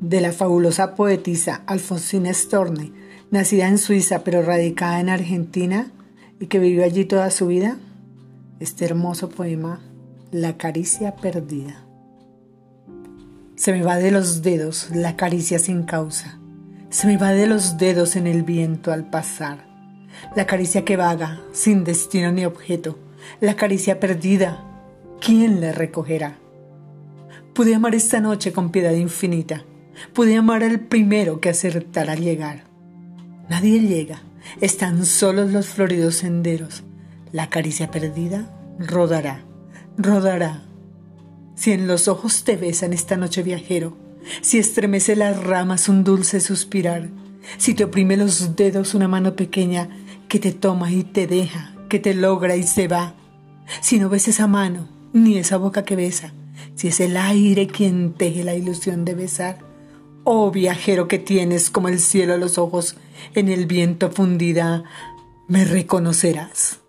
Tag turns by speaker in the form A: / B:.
A: de la fabulosa poetisa Alfonsina Storni, nacida en Suiza pero radicada en Argentina y que vivió allí toda su vida, este hermoso poema, La caricia perdida. Se me va de los dedos la caricia sin causa, se me va de los dedos en el viento al pasar, la caricia que vaga, sin destino ni objeto, la caricia perdida, ¿quién la recogerá? Pude amar esta noche con piedad infinita, pude amar al primero que acertara llegar. Nadie llega, están solos los floridos senderos, la caricia perdida rodará, rodará. Si en los ojos te besan esta noche viajero, si estremece las ramas un dulce suspirar, si te oprime los dedos una mano pequeña que te toma y te deja, que te logra y se va, si no ves esa mano, ni esa boca que besa, si es el aire quien teje la ilusión de besar, oh viajero que tienes como el cielo los ojos en el viento fundida, me reconocerás.